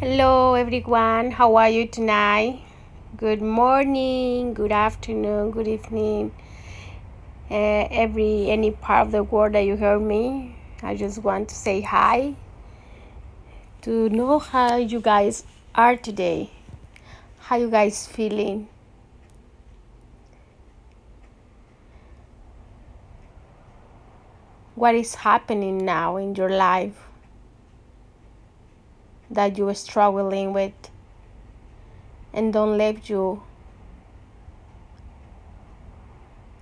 Hello, everyone. How are you tonight? Good morning, good afternoon, good evening. Uh, every any part of the world that you hear me, I just want to say hi to know how you guys are today. How you guys feeling? What is happening now in your life? That you're struggling with and don't let you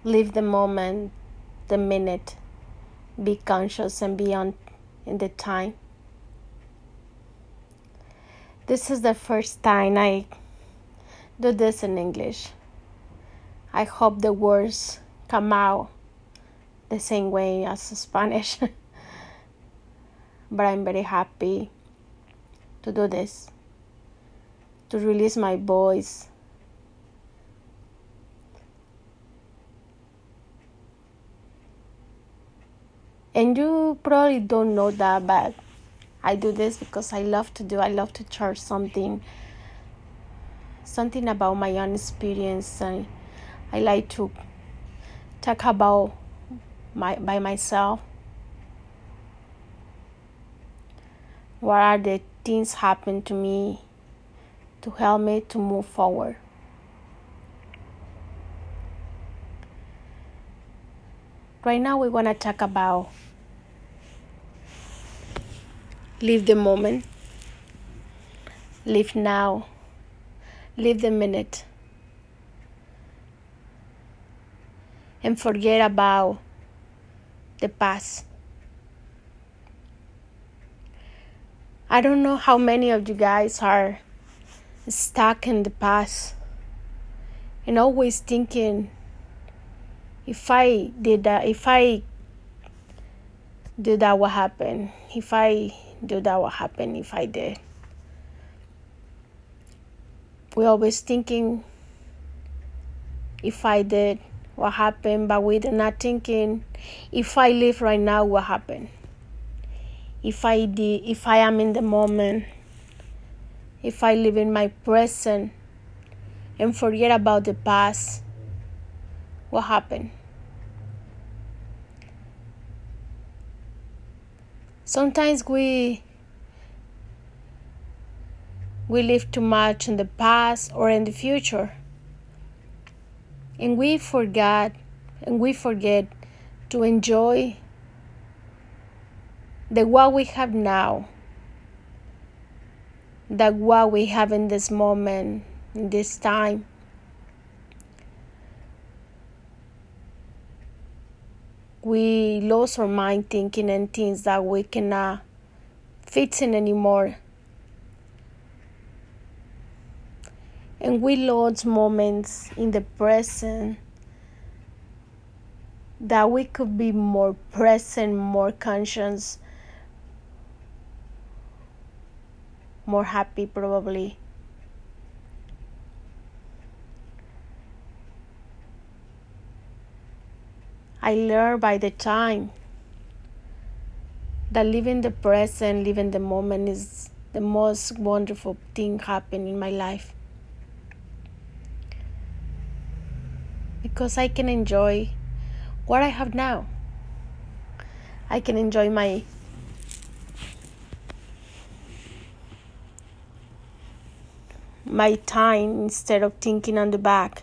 live the moment, the minute. Be conscious and be on in the time. This is the first time I do this in English. I hope the words come out the same way as Spanish. but I'm very happy to do this, to release my voice. And you probably don't know that, but I do this because I love to do. I love to charge something, something about my own experience. I, I like to talk about my by myself. What are the things happen to me to help me to move forward. Right now, we want to talk about live the moment, live now, live the minute, and forget about the past. I don't know how many of you guys are stuck in the past and always thinking if I did that, if I do that, what happened? If I do that, what happened? If I did. We're always thinking if I did, what happened? But we're not thinking if I live right now, what happened? If I did, if I am in the moment, if I live in my present and forget about the past, what happened? Sometimes we we live too much in the past or in the future. And we forget and we forget to enjoy the what we have now, the what we have in this moment, in this time. We lose our mind thinking and things that we cannot fit in anymore. And we lose moments in the present that we could be more present, more conscious more happy probably I learned by the time that living the present, living the moment is the most wonderful thing happening in my life. Because I can enjoy what I have now. I can enjoy my my time instead of thinking on the back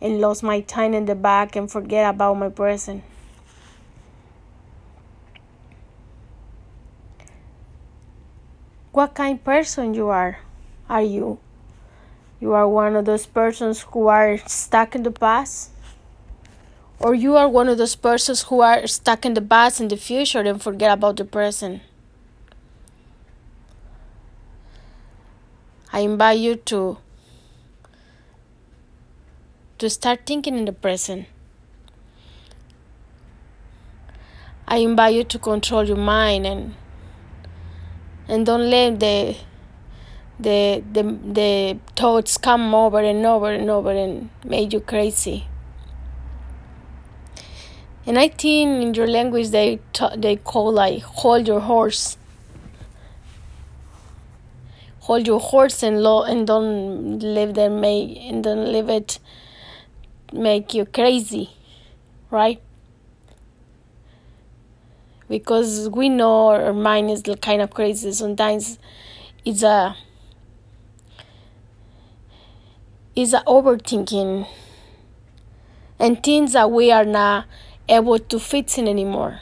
and lost my time in the back and forget about my present. What kind of person you are? Are you? You are one of those persons who are stuck in the past? Or you are one of those persons who are stuck in the past and the future and forget about the present? I invite you to to start thinking in the present. I invite you to control your mind and and don't let the the the the thoughts come over and over and over and make you crazy. And I think in your language they they call like hold your horse hold your horse and low and don't leave them make and don't leave it make you crazy right? Because we know our mind is kind of crazy. Sometimes it's a it's a overthinking. And things that we are not able to fit in anymore.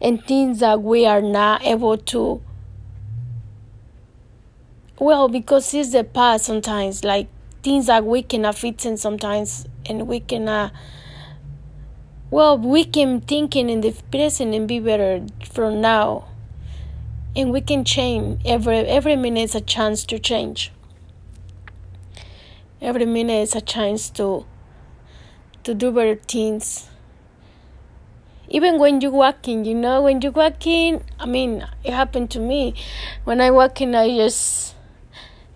And things that we are not able to well because it's the past sometimes like things that we cannot fit in sometimes and we cannot uh, well we can thinking in the present and be better from now. And we can change every every minute is a chance to change. Every minute is a chance to to do better things. Even when you're walking you know when you're walking i mean it happened to me. When i walking i just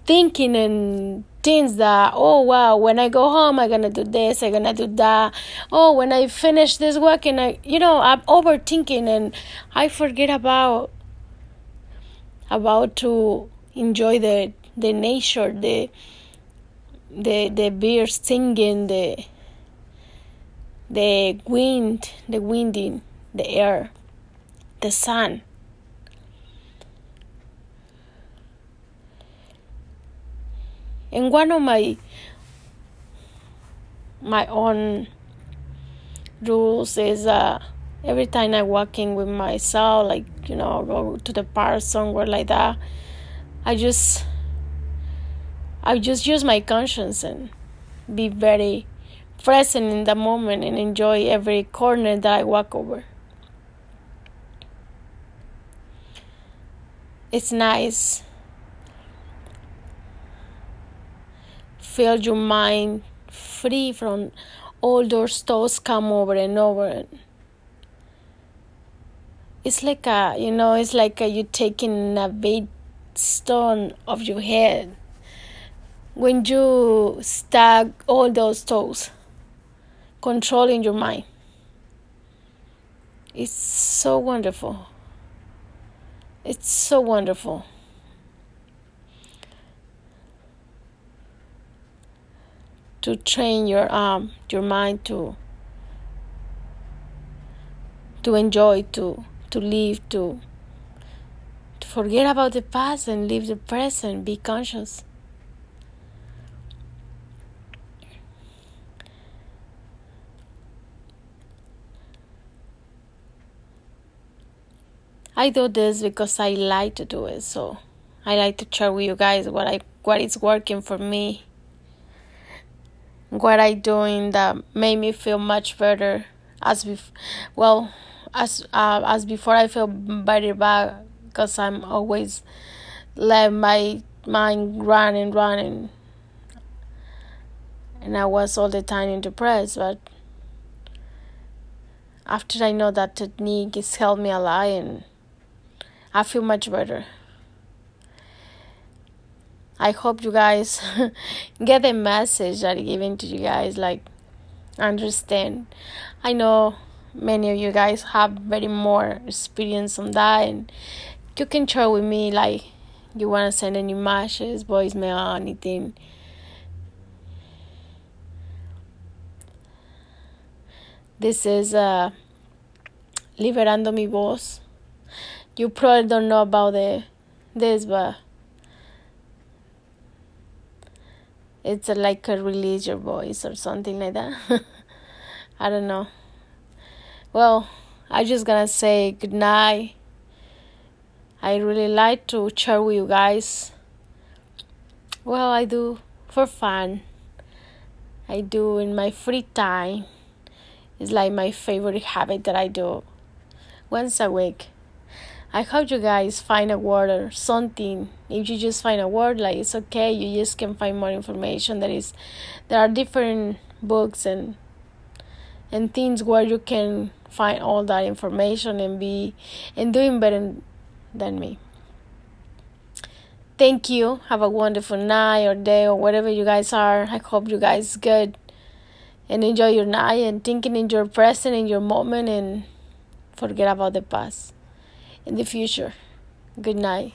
thinking and things that oh wow when i go home i'm gonna do this i'm gonna do that. Oh when i finish this work and i you know i'm overthinking and i forget about about to enjoy the the nature the the the birds singing the the wind the wind in the air the sun and one of my my own rules is uh, every time I walk in with myself, like you know, go to the park somewhere like that, I just I just use my conscience and be very present in the moment and enjoy every corner that I walk over. It's nice feel your mind free from all those thoughts come over and over. It's like a, you know, it's like a, you taking a big stone off your head when you stack all those thoughts, controlling your mind. It's so wonderful. It's so wonderful. To train your um your mind to to enjoy to to live to to forget about the past and live the present be conscious. I do this because I like to do it so I like to share with you guys what I what is working for me what I doing that made me feel much better as bef- well as uh, as before I feel better back because I'm always let my mind run and run and and I was all the time depressed but after I know that technique it's helped me a lot and I feel much better. I hope you guys get the message that I'm giving to you guys. Like, understand. I know many of you guys have very more experience on that, and you can share with me like you want to send any messages, voicemail, anything. This is uh, Liberando mi voz. You probably don't know about the this, but it's a, like a release your voice or something like that. I don't know. Well i just gonna say good night. I really like to share with you guys. Well i do for fun. I do in my free time. It's like my favorite habit that i do once a week I hope you guys find a word or something. If you just find a word, like it's okay. You just can find more information. There is, there are different books and and things where you can find all that information and be and doing better than me. Thank you. Have a wonderful night or day or whatever you guys are. I hope you guys good and enjoy your night and thinking in your present in your moment and forget about the past in the future. Good night.